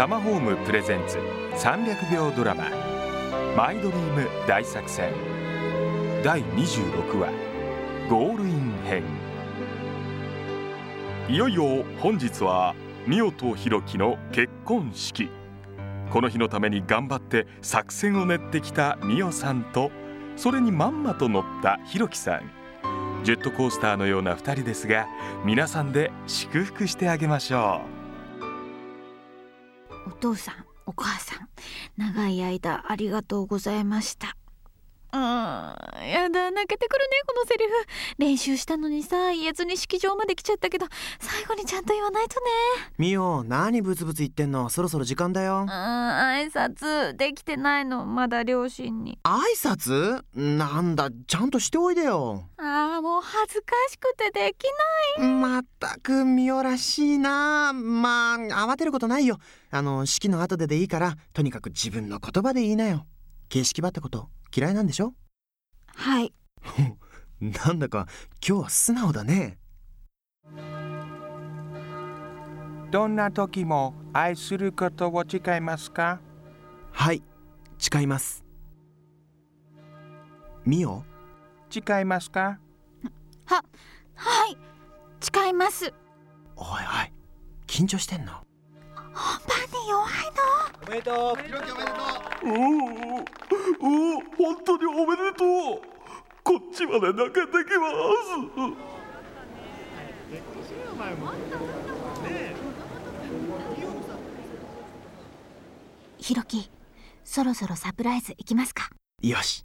タマホームプレゼンツ300秒ドラママイドリーム大作戦第26話ゴールイン編いよいよ本日はミオとヒロキの結婚式。この日のために頑張って作戦を練ってきたミオさんとそれにまんまと乗ったヒロキさん。ジェットコースターのような2人ですが皆さんで祝福してあげましょう。お父さんお母さん長い間ありがとうございました。うん。やだ泣けてくるねこのセリフ。練習したのにさ言えずに式場まで来ちゃったけど最後にちゃんと言わないとね。ミオ何ブツブツ言ってんの？そろそろ時間だよ。うん挨拶できてないの。まだ両親に。挨拶？なんだちゃんとしておいでよ。ああもう恥ずかしくてできまったくミオらしいな。まあ慌てることないよ。あの式の後ででいいからとにかく自分の言葉で言いなよ。形式ばったこと？嫌いなんでしょ？はい。なんだか今日は素直だね。どんな時も愛することを誓いますか？はい誓います。ミオ？誓いますか？ははい誓います。おいおい緊張してんの？本番に弱いの？おめでとう。おおおお本当におめでとう。こっちまで泣けてきます。ひろきそろそろサプライズ行きますか？よし。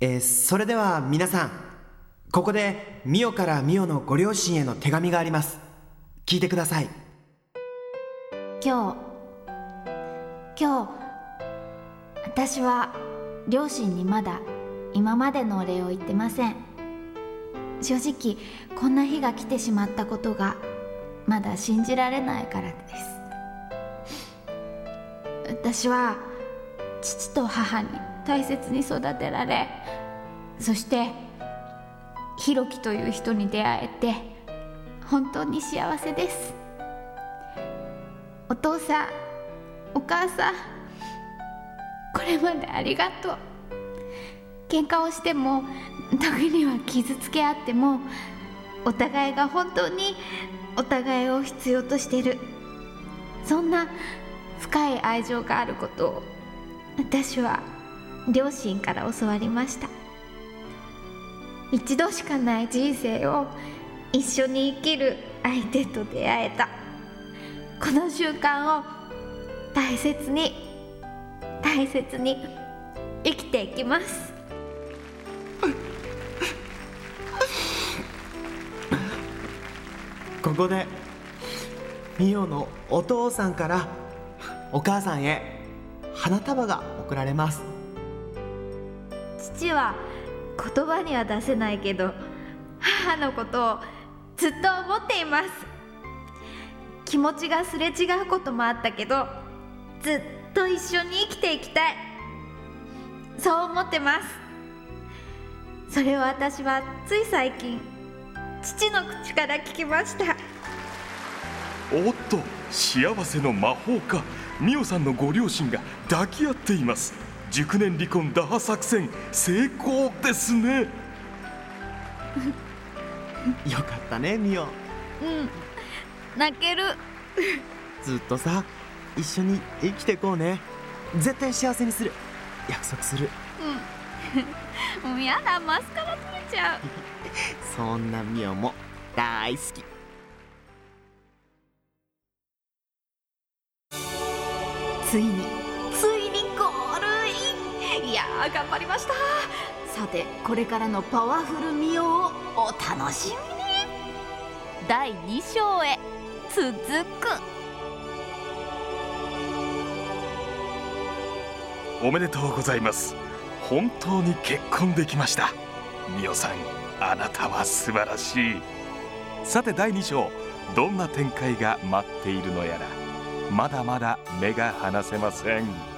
えーそれでは皆さんここでミオからミオのご両親への手紙があります。聞いてください今日。今日私は両親にまだ今までのお礼を言ってません。正直こんな日が来てしまったことがまだ信じられないからです。私は父と母に大切に育てられそしてひろきという人に出会えて本当に幸せです。お父さんお母さんこれまでありがとう。喧嘩をしても時には傷つけ合ってもお互いが本当にお互いを必要としてる。そんな深い愛情があることを私は両親から教わりました。一度しかない人生を一緒に生きる相手と出会えた。この習慣を大切に大切に生きていきます。ここでミオのお父さんからお母さんへ花束が贈られます。父は言葉には出せないけど母のことをずっと思っています気持ちがすれ違うこともあったけどずっと一緒に生きていきたい。そう思ってます。それを私はつい最近父の口から聞きました。おっと幸せの魔法かミオさんのご両親が抱き合っています。熟年離婚打破作戦成功ですね。よかったねミオ。うん泣ける。ずっとさ一緒に生きてこうね。絶対幸せにする。約束する。もうやだマスカラ取れちゃう。そんなミオも大好き。ついについにゴールイン。いやー頑張りました。さてこれからのパワフルミオをお楽しみに第2章へ。続く。おめでとうございます。本当に結婚できました。ミオさんあなたは素晴らしい。さて第2章どんな展開が待っているのやら。まだまだ目が離せません。